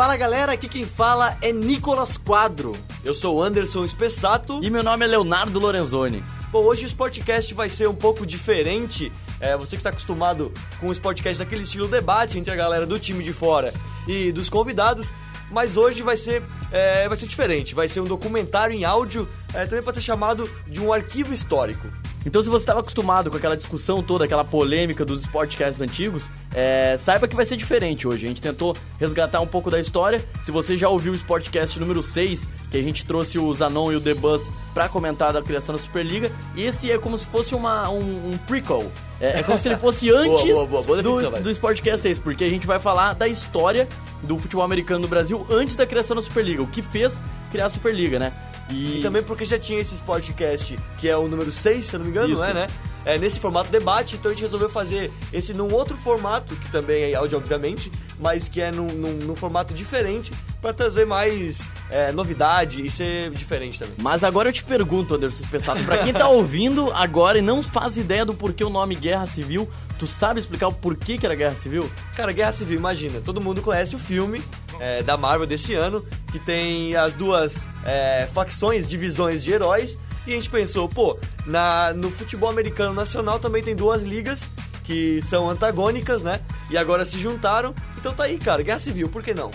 Fala galera, aqui quem fala é Nicolas Quadro. Eu sou o Anderson Espessato. E meu nome é Leonardo Lorenzoni. Bom, hoje o Sportcast vai ser um pouco diferente. É, você que está acostumado com o Sportcast daquele estilo debate entre a galera do time de fora e dos convidados, mas hoje vai ser, é, vai ser diferente. Vai ser um documentário em áudio, é, também pode ser chamado de um arquivo histórico. Então, se você estava acostumado com aquela discussão toda, aquela polêmica dos sportcasts antigos, é, saiba que vai ser diferente hoje. A gente tentou resgatar um pouco da história. Se você já ouviu o Sportcast número 6, que a gente trouxe o Zanon e o The Buzz para comentar da criação da Superliga, esse é como se fosse uma, um, um prequel. É, é, como se ele fosse antes boa, boa, boa, do, do Sportcast 6, porque a gente vai falar da história do futebol americano no Brasil antes da criação da Superliga, o que fez criar a Superliga, né? E... e também porque já tinha esse Sportcast, que é o número 6, se eu não me engano, Isso. não é, né? É, nesse formato debate, então a gente resolveu fazer esse num outro formato, que também é áudio, obviamente, mas que é num, num, num formato diferente, para trazer mais é, novidade e ser diferente também. Mas agora eu te pergunto, Anderson Spessato, pra quem tá ouvindo agora e não faz ideia do porquê o nome Guerra Civil, tu sabe explicar o porquê que era Guerra Civil? Cara, Guerra Civil, imagina, todo mundo conhece o filme, é, da Marvel desse ano, que tem as duas é, facções, divisões de heróis. E a gente pensou, pô, na, no futebol americano nacional também tem duas ligas que são antagônicas, né? E agora se juntaram. Então tá aí, cara, Guerra Civil, por que não?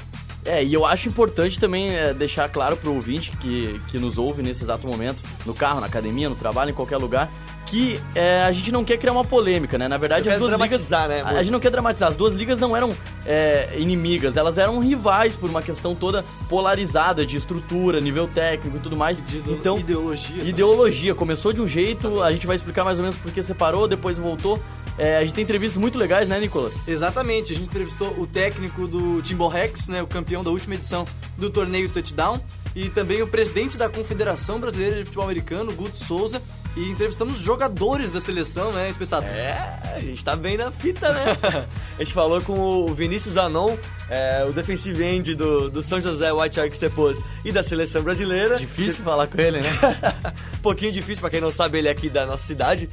É, e eu acho importante também é, deixar claro pro ouvinte que, que nos ouve nesse exato momento, no carro, na academia, no trabalho, em qualquer lugar, que é, a gente não quer criar uma polêmica, né? Na verdade, as duas ligas. Né, a, a gente não quer dramatizar. As duas ligas não eram é, inimigas, elas eram rivais por uma questão toda polarizada de estrutura, nível técnico e tudo mais. De, então, ideologia. Ideologia. Começou de um jeito, a gente vai explicar mais ou menos por que separou, depois voltou. É, a gente tem entrevistas muito legais, né, Nicolas? Exatamente, a gente entrevistou o técnico do Timber Rex, né, o campeão da última edição do torneio Touchdown, e também o presidente da Confederação Brasileira de Futebol Americano, Guto Souza, e entrevistamos jogadores da seleção, né, Espessato? É, a gente tá bem na fita, né? a gente falou com o Vinícius Anon, é, o defensive end do, do São José White Sharks depois e da seleção brasileira. Difícil falar com ele, né? um pouquinho difícil, pra quem não sabe, ele é aqui da nossa cidade.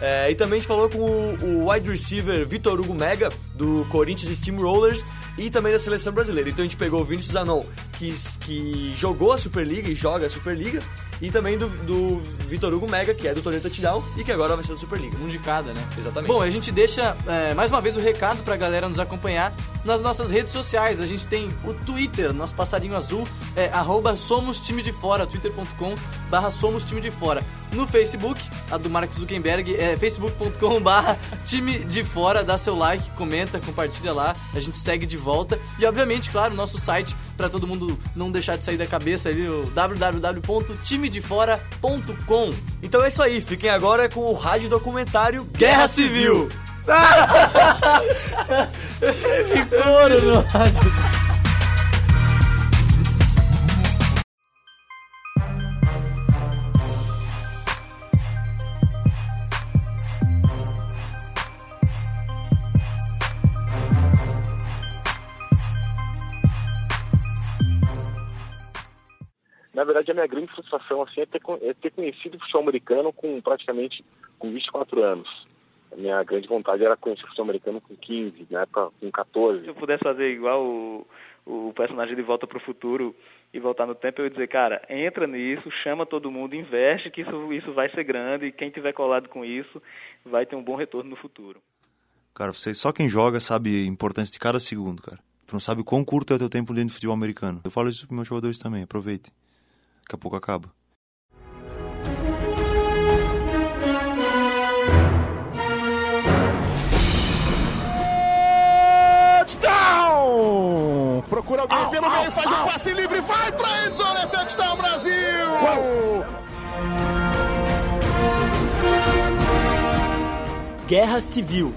É, e também a gente falou com o, o wide receiver Vitor Hugo Mega, do Corinthians Steamrollers, e também da seleção brasileira. Então a gente pegou o Vinícius Zanon, que, que jogou a Superliga e joga a Superliga, e também do, do Vitor Hugo Mega, que é do Torneio Touchdown e que agora vai ser da Superliga. Um de cada, né? Exatamente. Bom, a gente deixa é, mais uma vez o recado pra galera nos acompanhar nas nossas redes sociais. A gente tem o Twitter, nosso passarinho azul, é arroba somos time de fora, twitter.com barra somos time de fora. No Facebook, a do Mark Zuckerberg, é facebook.com barra time de fora, dá seu like, comenta, compartilha lá, a gente segue de volta. E obviamente, claro, nosso site para todo mundo não deixar de sair da cabeça ali, o www.timedefora.com. Então é isso aí, fiquem agora com o rádio documentário Guerra Civil. Ficou no rádio. Verdade, a minha grande frustração assim, é, ter, é ter conhecido o futebol americano com praticamente com 24 anos. A minha grande vontade era conhecer o futebol americano com 15, na época com 14. Se eu pudesse fazer igual o, o personagem de Volta para o Futuro e voltar no tempo, eu ia dizer, cara, entra nisso, chama todo mundo, investe, que isso, isso vai ser grande e quem tiver colado com isso vai ter um bom retorno no futuro. Cara, você, só quem joga sabe a importância de cada segundo, cara. Tu não sabe quão curto é o teu tempo dentro de futebol americano. Eu falo isso para meus jogadores também, aproveite. Daqui a pouco acaba. Touchdown! Procura alguém au, pelo au, meio, faz o um passe livre, vai pra endzone, é touchdown Brasil! Uau. Guerra Civil,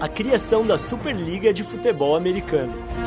a criação da Superliga de Futebol Americano.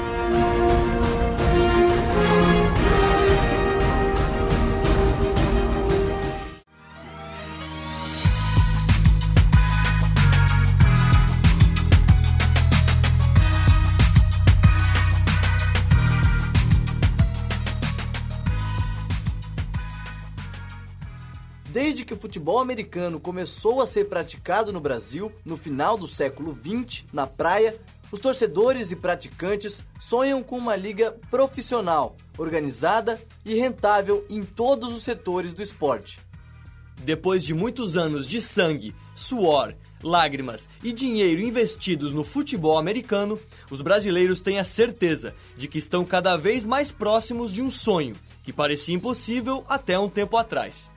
Futebol americano começou a ser praticado no Brasil, no final do século XX, na praia, Os torcedores e praticantes sonham com uma liga profissional, organizada e rentável em todos os setores do esporte. Depois de muitos anos de sangue, suor, lágrimas e dinheiro investidos no futebol americano, os brasileiros têm a certeza de que estão cada vez mais próximos de um sonho que parecia impossível até um tempo atrás.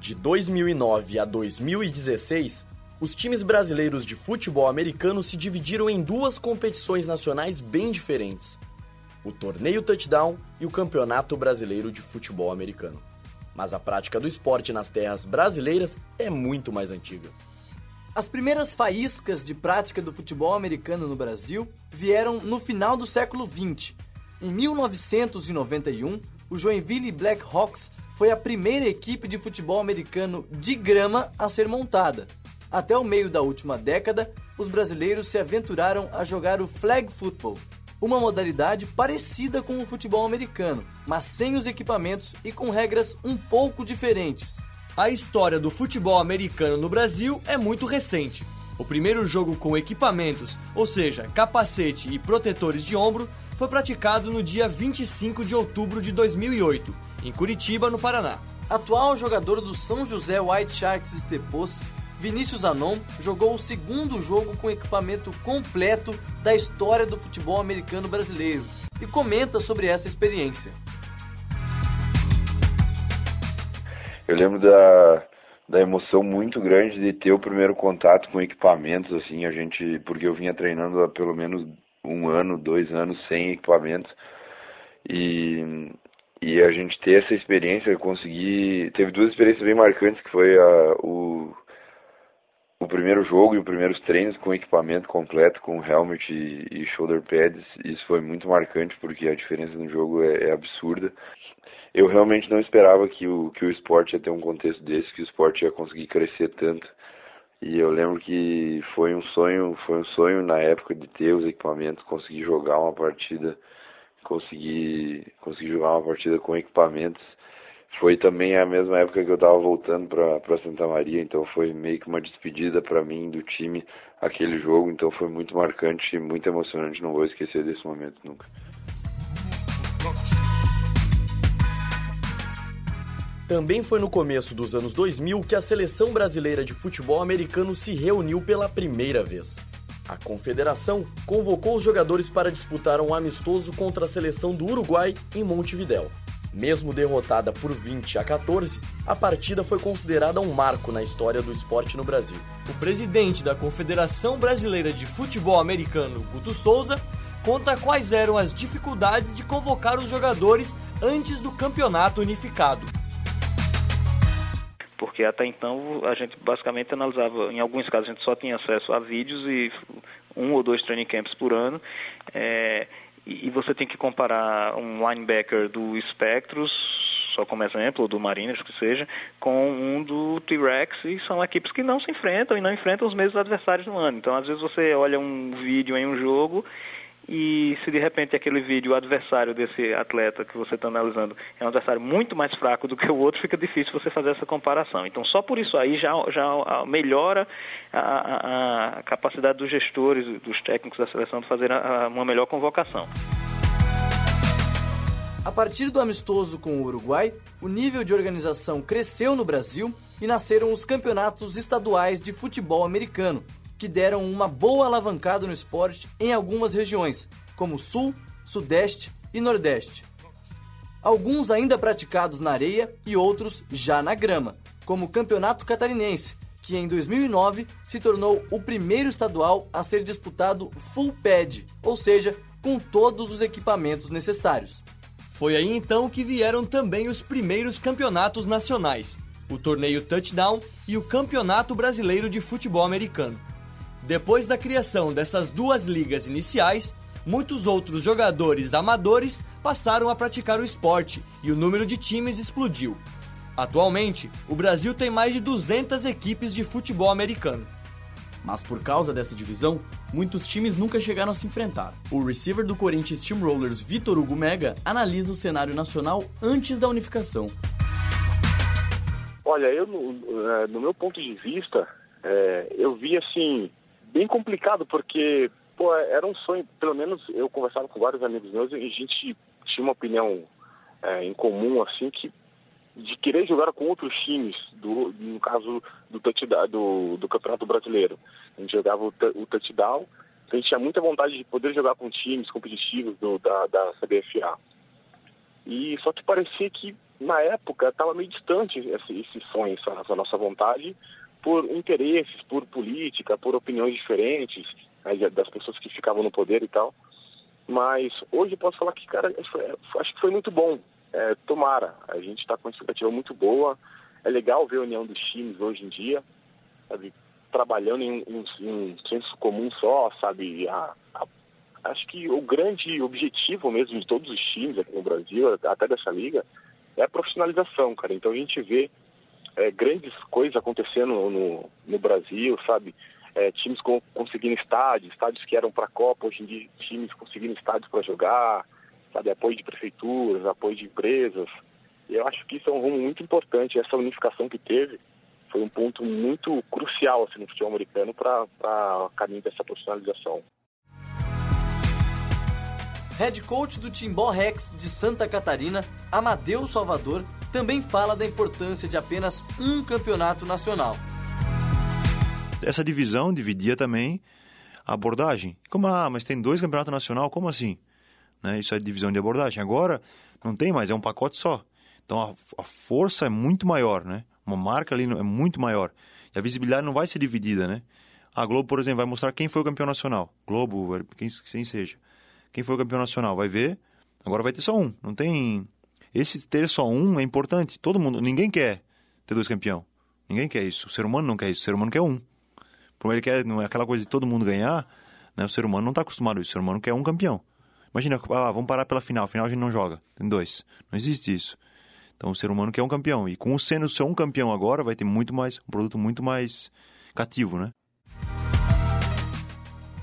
De 2009 a 2016, os times brasileiros de futebol americano se dividiram em duas competições nacionais bem diferentes: o Torneio Touchdown e o Campeonato Brasileiro de Futebol Americano. Mas a prática do esporte nas terras brasileiras é muito mais antiga. As primeiras faíscas de prática do futebol americano no Brasil vieram no final do século XX. Em 1991, o Joinville Blackhawks foi a primeira equipe de futebol americano de grama a ser montada. Até o meio da última década, os brasileiros se aventuraram a jogar o flag football, uma modalidade parecida com o futebol americano, mas sem os equipamentos e com regras um pouco diferentes. A história do futebol americano no Brasil é muito recente. O primeiro jogo com equipamentos, ou seja, capacete e protetores de ombro, foi praticado no dia 25 de outubro de 2008, em Curitiba, no Paraná. Atual jogador do São José White Sharks Estepos, Vinícius Anon jogou o segundo jogo com equipamento completo da história do futebol americano brasileiro e comenta sobre essa experiência. Eu lembro da, da emoção muito grande de ter o primeiro contato com equipamentos, assim, a gente, porque eu vinha treinando há pelo menos um ano, dois anos sem equipamentos. E, e a gente ter essa experiência, conseguir. Teve duas experiências bem marcantes, que foi a, o, o primeiro jogo e os primeiros treinos com equipamento completo, com helmet e, e, shoulder pads. Isso foi muito marcante porque a diferença no jogo é, é absurda eu realmente não esperava que o, que o esporte ia ter um contexto desse, que o esporte ia conseguir crescer tanto. E eu lembro que foi um sonho, foi um sonho na época de ter os equipamentos, conseguir jogar uma partida, conseguir, conseguir jogar uma partida com equipamentos. Foi também a mesma época que eu estava voltando para Santa Maria, então foi meio que uma despedida para mim do time aquele jogo, então foi muito marcante muito emocionante, não vou esquecer desse momento nunca. Também foi no começo dos anos 2000 que a seleção brasileira de futebol americano se reuniu pela primeira vez. A confederação convocou os jogadores para disputar um amistoso contra a seleção do Uruguai em Montevidéu. Mesmo derrotada por 20 a 14, a partida foi considerada um marco na história do esporte no Brasil. O presidente da Confederação Brasileira de Futebol Americano, Guto Souza, conta quais eram as dificuldades de convocar os jogadores antes do campeonato unificado porque até então a gente basicamente analisava, em alguns casos a gente só tinha acesso a vídeos e um ou dois training camps por ano, é, e, você tem que comparar um linebacker do Spectros, só como exemplo, ou do Mariners, que seja, com um do T-Rex, e são equipes que não se enfrentam e não enfrentam os mesmos adversários no ano. Então, às vezes você olha um vídeo em um jogo e se de repente aquele vídeo, o adversário desse atleta que você está analisando é um adversário muito mais fraco do que o outro, fica difícil você fazer essa comparação. Então, só por isso aí já, já melhora a, a, a capacidade dos gestores, dos técnicos da seleção de fazer a, uma melhor convocação. A partir do amistoso com o Uruguai, o nível de organização cresceu no Brasil e nasceram os campeonatos estaduais de futebol americano, que deram uma boa alavancada no esporte em algumas regiões, como Sul, Sudeste e Nordeste. Alguns ainda praticados na areia e outros já na grama, como o Campeonato Catarinense, que em 2009 se tornou o primeiro estadual a ser disputado full pad, ou seja, com todos os equipamentos necessários. Foi aí então que vieram também os primeiros campeonatos nacionais, o torneio Touchdown e o Campeonato Brasileiro de Futebol Americano. Depois da criação dessas duas ligas iniciais, muitos outros jogadores amadores passaram a praticar o esporte e o número de times explodiu. Atualmente, o Brasil tem mais de 200 equipes de futebol americano. Mas por causa dessa divisão, muitos times nunca chegaram a se enfrentar. O receiver do Corinthians Steamrollers, Vitor Hugo Mega, analisa o cenário nacional antes da unificação. Olha, eu no, no meu ponto de vista, é, eu vi assim bem complicado, porque Pô, era um sonho, pelo menos eu conversava com vários amigos meus e a gente tinha uma opinião é, em comum, assim, que de querer jogar com outros times, do, no caso do, do, do Campeonato Brasileiro. A gente jogava o, o touchdown, a gente tinha muita vontade de poder jogar com times competitivos do, da, da CBFA. E só que parecia que na época estava meio distante esse, esse sonho, essa, essa, nossa vontade, por interesses, por política, por opiniões diferentes né, das pessoas que ficavam no poder e tal. Mas hoje eu posso falar que, cara, acho que foi muito bom. É, tomara, a gente está com uma expectativa muito boa. É legal ver a união dos times hoje em dia, sabe? trabalhando em, em, em um senso comum só, sabe? A, a, acho que o grande objetivo mesmo de todos os times aqui no Brasil, até dessa liga, é a profissionalização, cara. Então a gente vê é, grandes coisas acontecendo no, no Brasil, sabe? É, times com, conseguindo estádios, estádios que eram para a Copa, hoje em dia times conseguindo estádios para jogar, sabe? Apoio de prefeituras, apoio de empresas. E eu acho que isso é um rumo muito importante, essa unificação que teve foi um ponto muito crucial assim, no futebol americano para o caminho dessa profissionalização. Head coach do Timbó Rex de Santa Catarina, Amadeu Salvador, também fala da importância de apenas um campeonato nacional. Essa divisão dividia também a abordagem. Como, ah, mas tem dois campeonatos nacional, como assim? Né? Isso é divisão de abordagem. Agora, não tem mais, é um pacote só. Então, a, a força é muito maior, né? Uma marca ali é muito maior. E a visibilidade não vai ser dividida, né? A Globo, por exemplo, vai mostrar quem foi o campeão nacional. Globo, quem, quem seja. Quem foi o campeão nacional. Vai ver, agora vai ter só um. Não tem esse ter só um é importante. Todo mundo, ninguém quer ter dois campeão. Ninguém quer isso. O ser humano não quer isso. O ser humano quer um. Por ele quer, não é aquela coisa de todo mundo ganhar, né? O ser humano não está acostumado a isso. O ser humano quer um campeão. Imagina, ah, vamos parar pela final. Final a gente não joga. Tem dois. Não existe isso. Então o ser humano quer um campeão. E com o sendo só um campeão agora, vai ter muito mais, um produto muito mais cativo, né?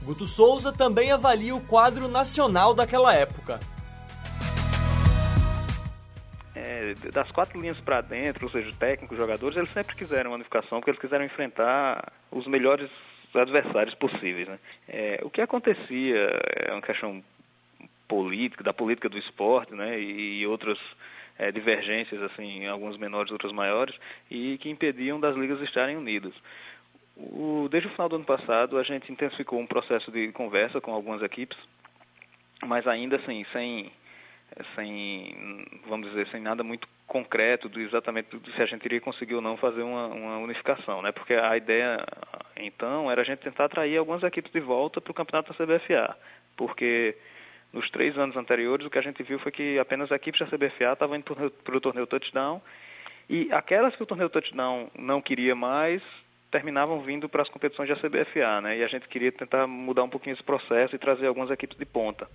Guto Souza também avalia o quadro nacional daquela época. É, das quatro linhas para dentro, ou seja, técnicos, jogadores, eles sempre quiseram unificação, porque eles quiseram enfrentar os melhores adversários possíveis. Né? É, o que acontecia é uma questão política, da política do esporte, né, e outras é, divergências, assim, algumas menores, outras maiores, e que impediam das ligas estarem unidas. O, desde o final do ano passado, a gente intensificou um processo de conversa com algumas equipes, mas ainda assim, sem sem, vamos dizer, sem nada muito concreto do exatamente se a gente iria conseguir ou não fazer uma, uma unificação, né? Porque a ideia, então, era a gente tentar atrair algumas equipes de volta para o campeonato da CBFA, porque nos três anos anteriores o que a gente viu foi que apenas equipes da CBFA estavam indo para o torneio touchdown e aquelas que o torneio touchdown não queria mais terminavam vindo para as competições da CBFA, né? E a gente queria tentar mudar um pouquinho esse processo e trazer algumas equipes de ponta.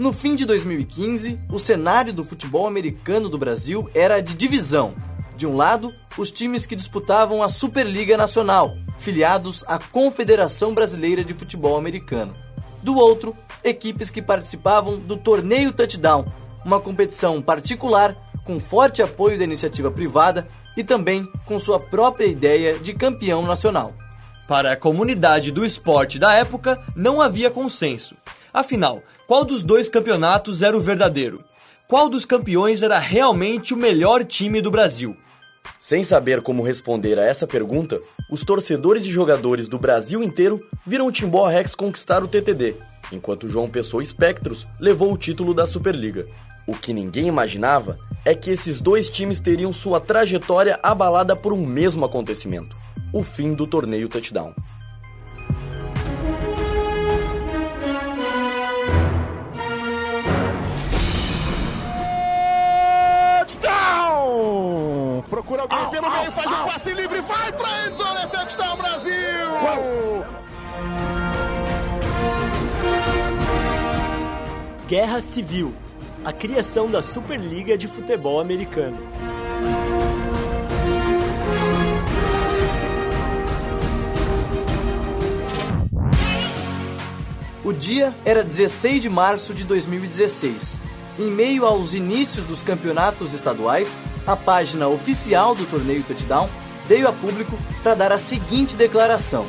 No fim de 2015, o cenário do futebol americano do Brasil era de divisão. De um lado, os times que disputavam a Superliga Nacional, filiados à Confederação Brasileira de Futebol Americano. Do outro, equipes que participavam do Torneio Touchdown, uma competição particular com forte apoio da iniciativa privada e também com sua própria ideia de campeão nacional. Para a comunidade do esporte da época, não havia consenso. Afinal, qual dos dois campeonatos era o verdadeiro? Qual dos campeões era realmente o melhor time do Brasil? Sem saber como responder a essa pergunta, os torcedores e jogadores do Brasil inteiro viram o Timbó Rex conquistar o TTD, enquanto João Pessoa Espectros levou o título da Superliga. O que ninguém imaginava é que esses dois times teriam sua trajetória abalada por um mesmo acontecimento: o fim do torneio touchdown. Procura alguém au, pelo au, meio, faz o um passe livre, vai pra endzone, touchdown Brasil! Uau. Guerra Civil, a criação da Superliga de Futebol Americano. O dia era 16 de março de 2016. Em meio aos inícios dos campeonatos estaduais, a página oficial do torneio Touchdown veio a público para dar a seguinte declaração.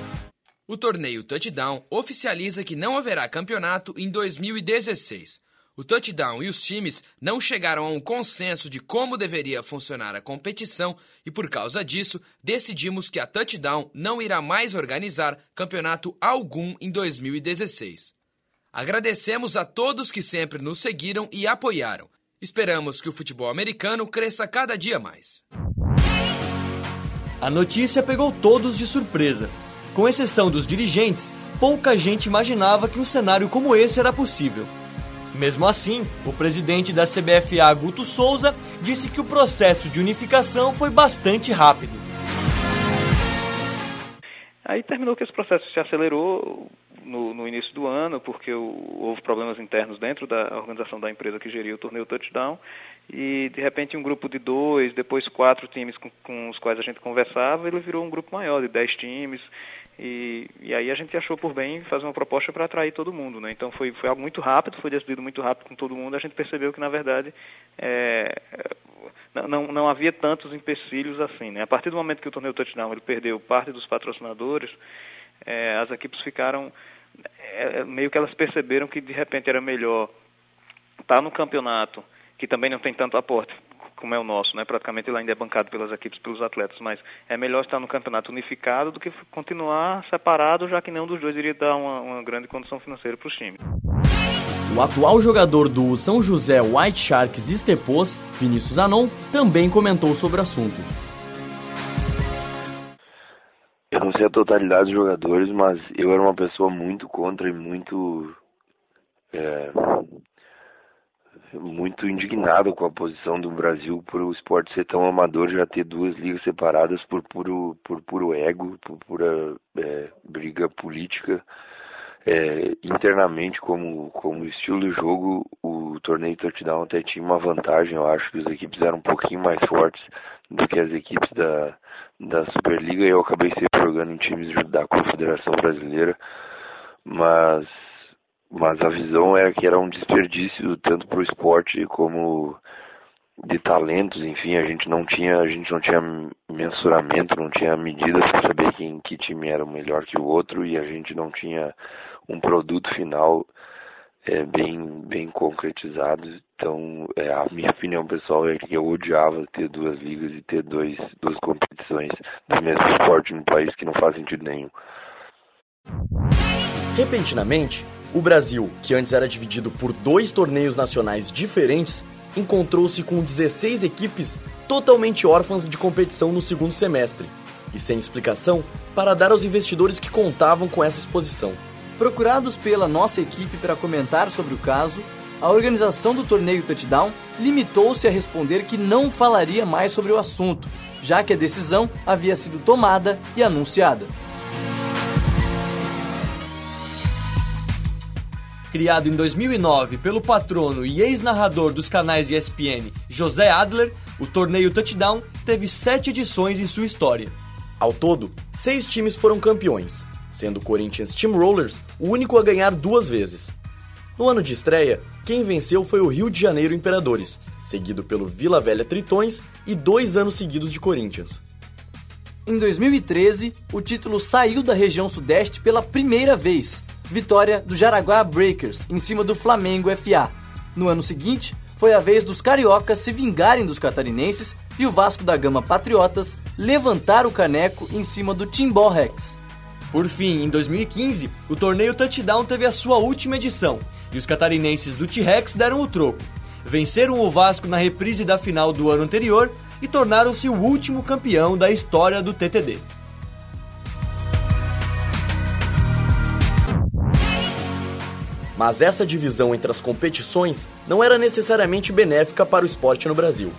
O torneio Touchdown oficializa que não haverá campeonato em 2016. O Touchdown e os times não chegaram a um consenso de como deveria funcionar a competição e, por causa disso, decidimos que a Touchdown não irá mais organizar campeonato algum em 2016. Agradecemos a todos que sempre nos seguiram e apoiaram. Esperamos que o futebol americano cresça cada dia mais. A notícia pegou todos de surpresa. Com exceção dos dirigentes, pouca gente imaginava que um cenário como esse era possível. Mesmo assim, o presidente da CBFA, Guto Souza, disse que o processo de unificação foi bastante rápido. Aí terminou que esse processo se acelerou no, no início do ano, porque houve problemas internos dentro da organização da empresa que geria o torneio Touchdown, e de repente um grupo de dois, depois quatro times com, com os quais a gente conversava, ele virou um grupo maior, de dez times, e, e aí a gente achou por bem fazer uma proposta para atrair todo mundo, né? Então foi, foi algo muito rápido, foi decidido muito rápido com todo mundo. A gente percebeu que na verdade é, não, não havia tantos empecilhos assim, né? A partir do momento que o torneio touchdown ele perdeu parte dos patrocinadores, é, as equipes ficaram é, meio que elas perceberam que de repente era melhor estar tá no campeonato que também não tem tanto aporte como é o nosso, né? Praticamente ele ainda é bancado pelas equipes, pelos atletas, mas é melhor estar no campeonato unificado do que continuar separado, já que nenhum dos dois iria dar uma, uma grande condição financeira para os times. O atual jogador do São José White Sharks Estepos, Vinícius Anon, também comentou sobre o assunto. Não sei a totalidade dos jogadores, mas eu era uma pessoa muito contra e muito é, muito indignado com a posição do Brasil por o esporte ser tão amador, já ter duas ligas separadas por puro, por puro ego, por pura é, briga política. É, internamente, como, como estilo de jogo, o torneio touchdown até tinha uma vantagem, eu acho que as equipes eram um pouquinho mais fortes do que as equipes da, da Superliga e eu acabei sempre jogando em times da Confederação Brasileira, mas mas a visão era que era um desperdício tanto para o esporte como de talentos, enfim, a gente não tinha, a gente não tinha mensuramento, não tinha medidas para saber quem que time era melhor que o outro e a gente não tinha um produto final é, bem, bem concretizado. Então, é, a minha opinião pessoal é que eu odiava ter duas ligas e ter dois, duas competições do mesmo esporte no país que não faz sentido nenhum. Repentinamente, o Brasil, que antes era dividido por dois torneios nacionais diferentes, encontrou-se com 16 equipes totalmente órfãs de competição no segundo semestre e sem explicação para dar aos investidores que contavam com essa exposição. Procurados pela nossa equipe para comentar sobre o caso, a organização do torneio Touchdown limitou-se a responder que não falaria mais sobre o assunto, já que a decisão havia sido tomada e anunciada. Criado em 2009 pelo patrono e ex-narrador dos canais ESPN José Adler, o torneio Touchdown teve sete edições em sua história. Ao todo, seis times foram campeões, sendo o Corinthians Steamrollers o único a ganhar duas vezes. No ano de estreia, quem venceu foi o Rio de Janeiro Imperadores, seguido pelo Vila Velha Tritões e dois anos seguidos de Corinthians. Em 2013, o título saiu da região Sudeste pela primeira vez, vitória do Jaraguá Breakers em cima do Flamengo FA. No ano seguinte, foi a vez dos cariocas se vingarem dos catarinenses e o Vasco da Gama Patriotas levantar o caneco em cima do Timbó Rex. Por fim, em 2015, o torneio Touchdown teve a sua última edição e os catarinenses do T-Rex deram o troco. Venceram o Vasco na reprise da final do ano anterior e tornaram-se o último campeão da história do TTD. Mas essa divisão entre as competições não era necessariamente benéfica para o esporte no Brasil.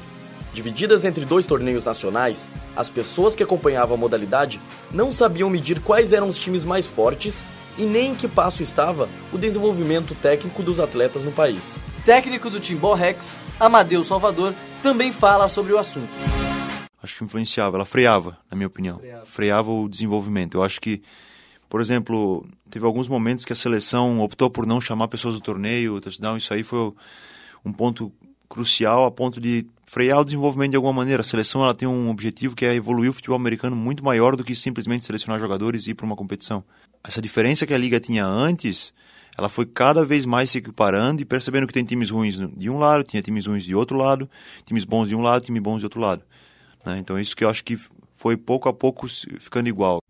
Divididas entre dois torneios nacionais, as pessoas que acompanhavam a modalidade não sabiam medir quais eram os times mais fortes e nem em que passo estava o desenvolvimento técnico dos atletas no país. Técnico do Timbó Rex, Amadeu Salvador, também fala sobre o assunto. Acho que influenciava, ela freava, na minha opinião. Freava, freava o desenvolvimento. Eu acho que Por exemplo, teve alguns momentos que a seleção optou por não chamar pessoas do torneio, touchdown, isso aí foi um ponto crucial a ponto de frear o desenvolvimento de alguma maneira. A seleção ela tem um objetivo que é evoluir o futebol americano muito maior do que simplesmente selecionar jogadores e ir para uma competição. Essa diferença que a liga tinha antes, ela foi cada vez mais se equiparando e percebendo que tem times ruins de um lado, tinha times ruins de outro lado, times bons de um lado, times bons de outro lado. Né? Então isso que eu acho que foi pouco a pouco ficando igual.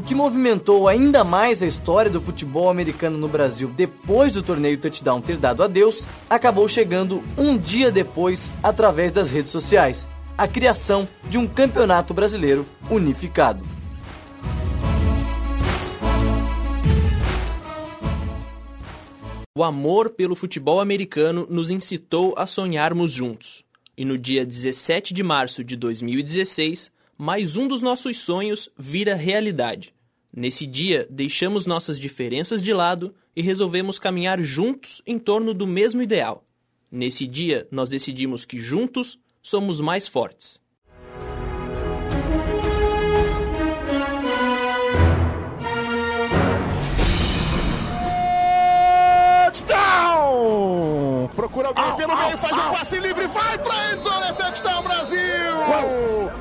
O que movimentou ainda mais a história do futebol americano no Brasil depois do torneio touchdown ter dado adeus, acabou chegando um dia depois através das redes sociais a criação de um campeonato brasileiro unificado. O amor pelo futebol americano nos incitou a sonharmos juntos. E no dia 17 de março de 2016, mais um dos nossos sonhos vira realidade. Nesse dia, deixamos nossas diferenças de lado e resolvemos caminhar juntos em torno do mesmo ideal. Nesse dia, nós decidimos que juntos somos mais fortes. Touchdown! Procura alguém pelo meio, faz um passe livre, vai pra endzone, é touchdown Brasil!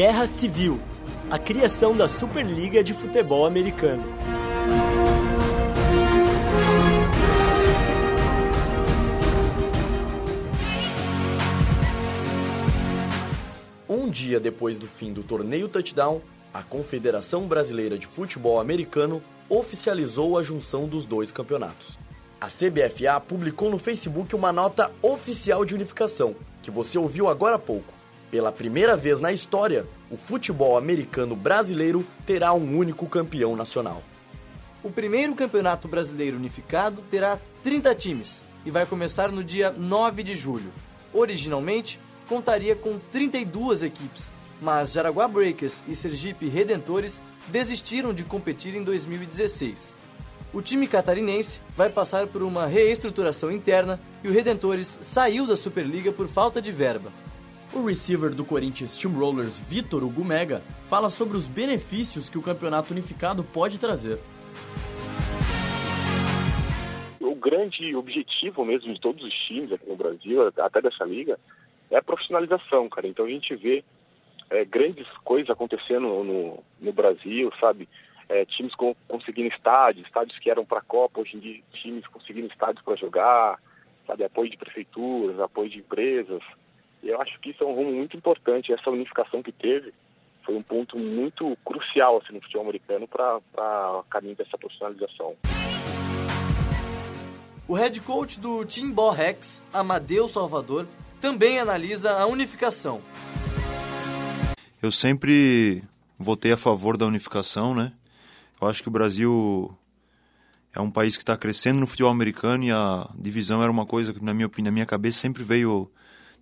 Guerra Civil, a criação da Superliga de Futebol Americano. Um dia depois do fim do torneio touchdown, a Confederação Brasileira de Futebol Americano oficializou a junção dos dois campeonatos. A CBFA publicou no Facebook uma nota oficial de unificação, que você ouviu agora há pouco. Pela primeira vez na história, o futebol americano brasileiro terá um único campeão nacional. O primeiro campeonato brasileiro unificado terá 30 times e vai começar no dia 9 de julho. Originalmente, contaria com 32 equipes, mas Jaraguá Breakers e Sergipe Redentores desistiram de competir em 2016. O time catarinense vai passar por uma reestruturação interna e o Redentores saiu da Superliga por falta de verba. O receiver do Corinthians Steamrollers, Vitor Hugo Mega, fala sobre os benefícios que o campeonato unificado pode trazer. O grande objetivo mesmo de todos os times aqui no Brasil, até dessa liga, é a profissionalização, cara. Então a gente vê é, grandes coisas acontecendo no, no Brasil, sabe? É, times com, conseguindo estádios, estádios que eram para a Copa, hoje em dia times conseguindo estádios para jogar, sabe? Apoio de prefeituras, apoio de empresas. E eu acho que isso é um rumo muito importante. Essa unificação que teve foi um ponto muito crucial assim, no futebol americano para o caminho dessa profissionalização. O head coach do Timbó Rex, Amadeu Salvador, também analisa a unificação. Eu sempre votei a favor da unificação, né? Eu acho que o Brasil é um país que está crescendo no futebol americano e a divisão era uma coisa que, na minha opinião, na minha cabeça sempre veio,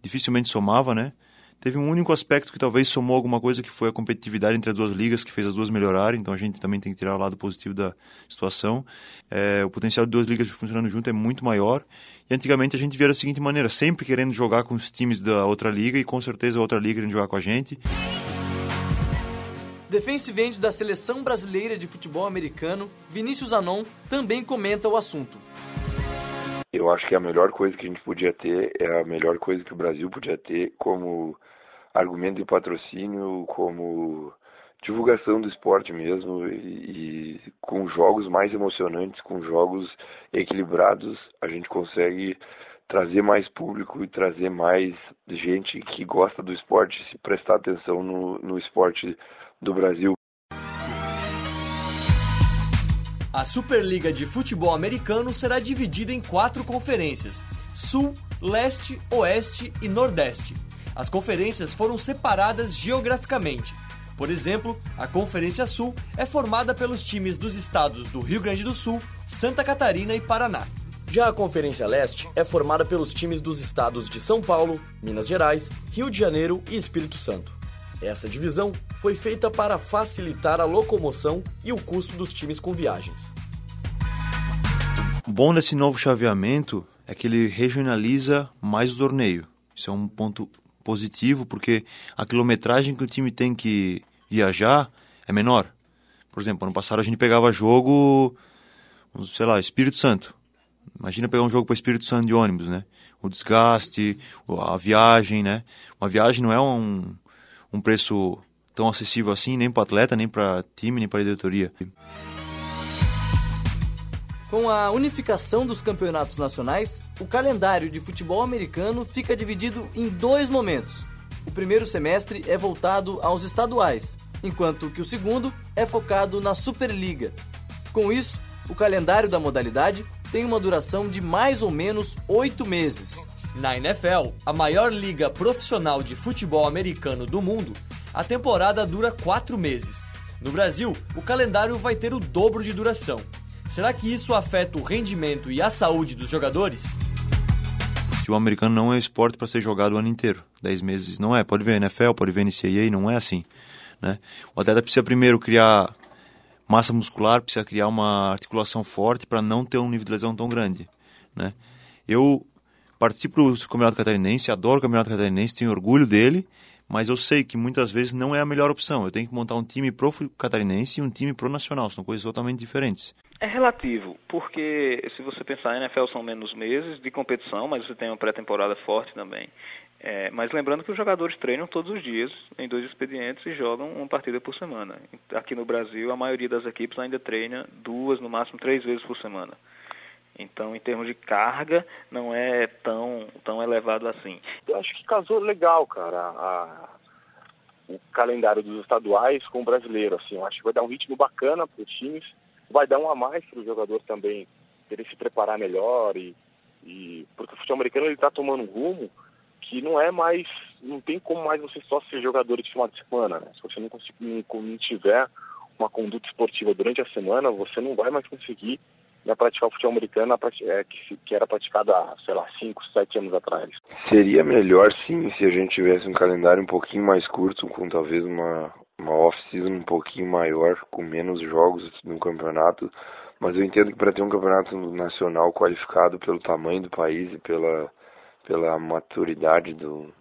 dificilmente somava, né? Teve um único aspecto que talvez somou alguma coisa, que foi a competitividade entre as duas ligas, que fez as duas melhorarem. Então a gente também tem que tirar o lado positivo da situação. É, o potencial de duas ligas funcionando junto é muito maior. E antigamente a gente via da seguinte maneira: sempre querendo jogar com os times da outra liga e com certeza a outra liga querendo jogar com a gente. Defensive end da seleção brasileira de futebol americano, Vinícius Anon, também comenta o assunto. Eu acho que a melhor coisa que a gente podia ter é a melhor coisa que o Brasil podia ter como argumento de patrocínio, como divulgação do esporte mesmo e, e, com jogos mais emocionantes, com jogos equilibrados, a gente consegue trazer mais público e trazer mais gente que gosta do esporte, se prestar atenção no, no esporte do Brasil. A Superliga de Futebol Americano será dividida em quatro conferências: Sul, Leste, Oeste e Nordeste. As conferências foram separadas geograficamente. Por exemplo, a Conferência Sul é formada pelos times dos estados do Rio Grande do Sul, Santa Catarina e Paraná. Já a Conferência Leste é formada pelos times dos estados de São Paulo, Minas Gerais, Rio de Janeiro e Espírito Santo. Essa divisão foi feita para facilitar a locomoção e o custo dos times com viagens. Bom desse novo chaveamento é que ele regionaliza mais o torneio. Isso é um ponto positivo, porque a quilometragem que o time tem que viajar é menor. Por exemplo, ano passado a gente pegava jogo, sei lá, Espírito Santo. Imagina pegar um jogo para Espírito Santo de ônibus, né? O desgaste, a viagem, né? Uma viagem não é um, um preço tão acessível assim, nem para atleta, nem para time, nem para diretoria. Com a unificação dos campeonatos nacionais, o calendário de futebol americano fica dividido em dois momentos. O primeiro semestre é voltado aos estaduais, enquanto que o segundo é focado na Superliga. Com isso, o calendário da modalidade tem uma duração de mais ou menos oito meses. Na NFL, a maior liga profissional de futebol americano do mundo, a temporada dura quatro meses. No Brasil, o calendário vai ter o dobro de duração. Será que isso afeta o rendimento e a saúde dos jogadores? O americano não é esporte para ser jogado o ano inteiro. Dez meses não é. Pode ver NFL, pode ver NCAA, não é assim. Né? O atleta precisa primeiro criar massa muscular, precisa criar uma articulação forte para não ter um nível de lesão tão grande. Né? Eu participo do Campeonato Catarinense, adoro o Campeonato Catarinense, tenho orgulho dele, mas eu sei que muitas vezes não é a melhor opção. Eu tenho que montar um time pro catarinense e um time pro nacional, são coisas totalmente diferentes. É relativo, porque se você pensar, a NFL são menos meses de competição, mas você tem uma pré-temporada forte também. É, mas lembrando que os jogadores treinam todos os dias em dois expedientes e jogam uma partida por semana. Aqui no Brasil, a maioria das equipes ainda treina duas, no máximo três vezes por semana. Então, em termos de carga, não é tão, tão elevado assim. Eu acho que casou legal, cara, a, o calendário dos estaduais com o brasileiro. Assim, eu acho que vai dar um ritmo bacana para os times vai dar um a mais para o jogador também querer se preparar melhor e, e porque o futebol americano ele está tomando um rumo que não é mais, não tem como mais você só ser jogador de final de semana, né? Se você não, conseguir, não tiver uma conduta esportiva durante a semana, você não vai mais conseguir né, praticar o futebol americano é, que, era praticado há, sei lá, 5, 7 anos atrás. Seria melhor, sim, se a gente tivesse um calendário um pouquinho mais curto, com talvez uma, uma off-season um pouquinho maior, com menos jogos no campeonato, mas eu entendo que para ter um campeonato nacional qualificado pelo tamanho do país e pela, pela maturidade do,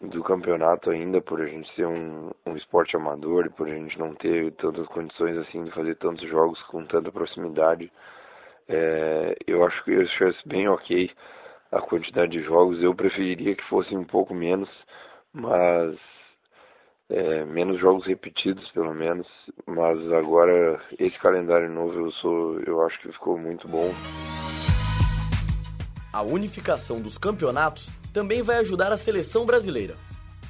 do campeonato ainda, por a gente ser um, um esporte amador e por a gente não ter tantas condições assim de fazer tantos jogos com tanta proximidade, é, eu acho que eu acho bem ok a quantidade de jogos. Eu preferiria que fosse um pouco menos, mas é, menos jogos repetidos pelo menos, mas agora esse calendário novo eu sou, eu acho que ficou muito bom. A unificação dos campeonatos também vai ajudar a seleção brasileira.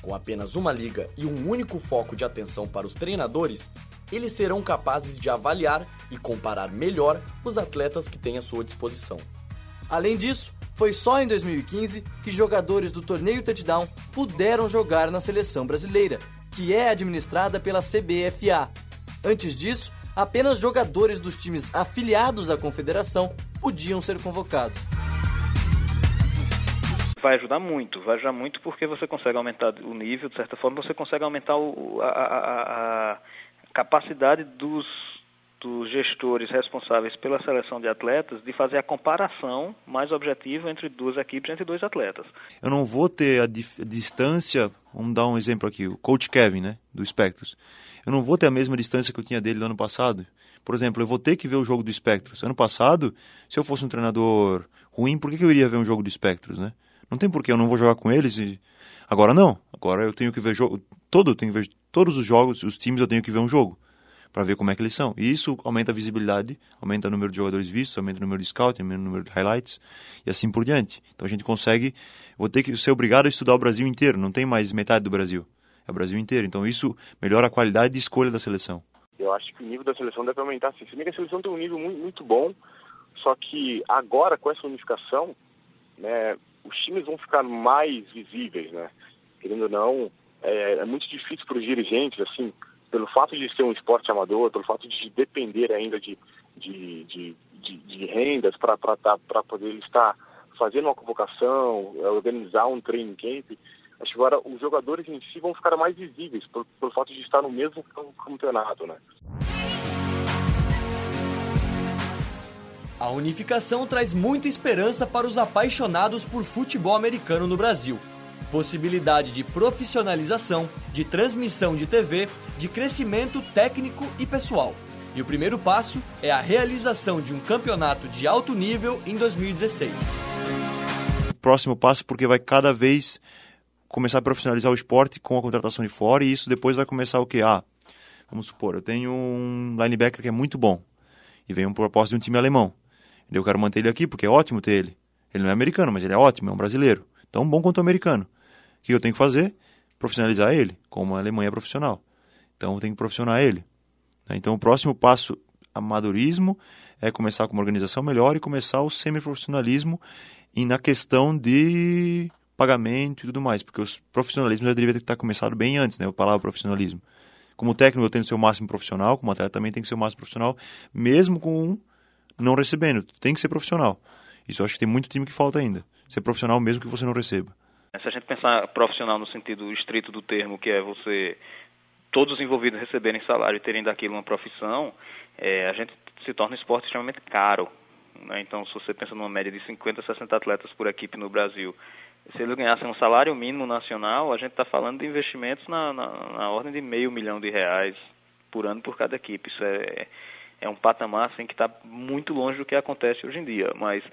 Com apenas uma liga e um único foco de atenção para os treinadores, eles serão capazes de avaliar e comparar melhor os atletas que têm à sua disposição. Além disso, foi só em 2015 que jogadores do torneio Touchdown puderam jogar na seleção brasileira que é administrada pela CBFA. Antes disso, apenas jogadores dos times afiliados à confederação podiam ser convocados. Vai ajudar muito, vai ajudar muito porque você consegue aumentar o nível, de certa forma, você consegue aumentar o, a, a, a capacidade dos dos gestores responsáveis pela seleção de atletas de fazer a comparação mais objetiva entre duas equipes, entre dois atletas. Eu não vou ter a, distância, vamos dar um exemplo aqui, o coach Kevin, né, do Spectros. Eu não vou ter a mesma distância que eu tinha dele no ano passado. Por exemplo, eu vou ter que ver o jogo do Spectros. Ano passado, se eu fosse um treinador ruim, por que, que eu iria ver um jogo do Spectros, né? Não tem porquê, eu não vou jogar com eles e... Agora não, agora eu tenho que ver jogo, todo, eu tenho que ver todos os jogos, os times eu tenho que ver um jogo para ver como é que eles são. E isso aumenta a visibilidade, aumenta o número de jogadores vistos, aumenta o número de scouting, aumenta o número de highlights e assim por diante. Então a gente consegue, vou ter que ser obrigado a estudar o Brasil inteiro, não tem mais metade do Brasil, é o Brasil inteiro. Então isso melhora a qualidade de escolha da seleção. Eu acho que o nível da seleção deve aumentar. Se bem que a seleção tem um nível muito, muito bom, só que agora com essa unificação, né, os times vão ficar mais visíveis, né? Querendo ou não, é, é muito difícil para os dirigentes, assim, pelo fato de ser um esporte amador, pelo fato de depender ainda de, de, de, de, de rendas para poder estar fazendo uma convocação, é, organizar um training camp, acho que agora os jogadores em si vão ficar mais visíveis pelo, pelo fato de estar no mesmo campeonato, né? A unificação traz muita esperança para os apaixonados por futebol americano no Brasil. Possibilidade de profissionalização, de transmissão de TV, de crescimento técnico e pessoal. E o primeiro passo é a realização de um campeonato de alto nível em 2016. Próximo passo, porque vai cada vez começar a profissionalizar o esporte com a contratação de fora, e isso depois vai começar o que? Ah, vamos supor, eu tenho um linebacker que é muito bom, e vem um propósito de um time alemão. Eu quero manter ele aqui porque é ótimo ter ele. Ele não é americano, mas ele é ótimo, é um brasileiro. Tão bom quanto o americano. O que eu tenho que fazer? Profissionalizar ele, como a Alemanha é profissional. Então eu tenho que profissionar ele. Né? Então o próximo passo, amadorismo, é começar com uma organização melhor e começar o semi-profissionalismo e na questão de pagamento e tudo mais, porque o profissionalismo já deveria ter começado bem antes, né? A palavra profissionalismo. Como técnico eu tenho que ser o máximo profissional, como atleta também tem que ser o máximo profissional, mesmo com não recebendo. Tem que ser profissional. Isso eu acho que tem muito time que falta ainda. Ser profissional mesmo que você não receba. Se a gente pensar profissional no sentido estrito do termo, que é você todos os envolvidos receberem salário e terem daquilo uma profissão, é, a gente se torna um esporte extremamente caro. Né? Então, se você pensa numa média de 50, 60 atletas por equipe no Brasil, se eles ganhassem um salário mínimo nacional, a gente está falando de investimentos na, na, na, ordem de meio milhão de reais por ano por cada equipe. Isso é, é um patamar assim, que está muito longe do que acontece hoje em dia. Mas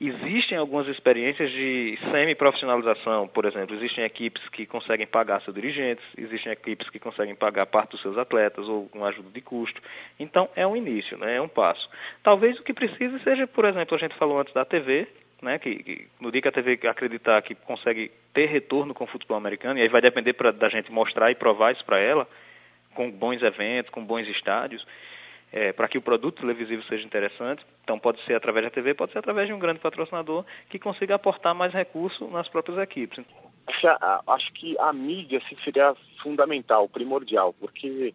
existem algumas experiências de semi-profissionalização, por exemplo. Existem equipes que conseguem pagar seus dirigentes, existem equipes que conseguem pagar parte dos seus atletas ou com ajuda de custo. Então, é um início, né? é um passo. Talvez o que precise seja, por exemplo, a gente falou antes da TV, né, que, que, no dia que a TV acreditar que consegue ter retorno com o futebol americano, e aí vai depender pra, da gente mostrar e provar isso para ela, com bons eventos, com bons estádios, é, para que o produto televisivo seja interessante. Então, pode ser através da TV, pode ser através de um grande patrocinador que consiga aportar mais recursos nas próprias equipes. Acho que a mídia assim, seria fundamental, primordial, porque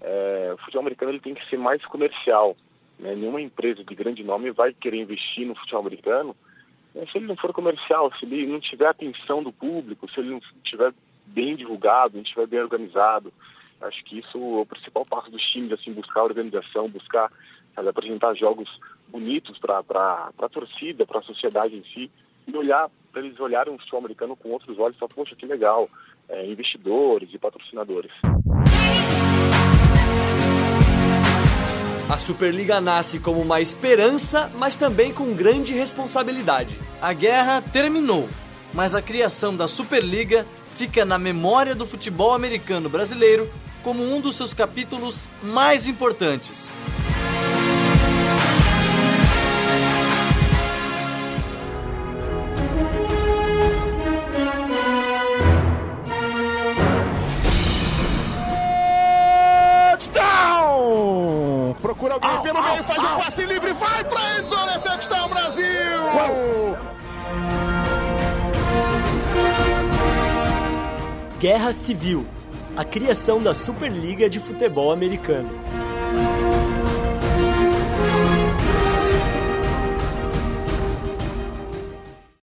é, o futebol americano ele tem que ser mais comercial. Né? Nenhuma empresa de grande nome vai querer investir no futebol americano né? se ele não for comercial, se ele não tiver atenção do público, se ele não estiver bem divulgado, não estiver bem organizado. Acho que isso é o principal passo dos times, assim, buscar organização, buscar sabe, apresentar jogos bonitos para a torcida, para a sociedade em si, e olhar, para eles olharem o futebol americano com outros olhos, só, poxa, que legal, é, investidores e patrocinadores. A Superliga nasce como uma esperança, mas também com grande responsabilidade. A guerra terminou, mas a criação da Superliga fica na memória do futebol americano brasileiro como um dos seus capítulos mais importantes. Procura alguém pelo meio, faz o passe livre, vai pra endzone, touchdown Brasil! Guerra Civil a criação da Superliga de Futebol Americano.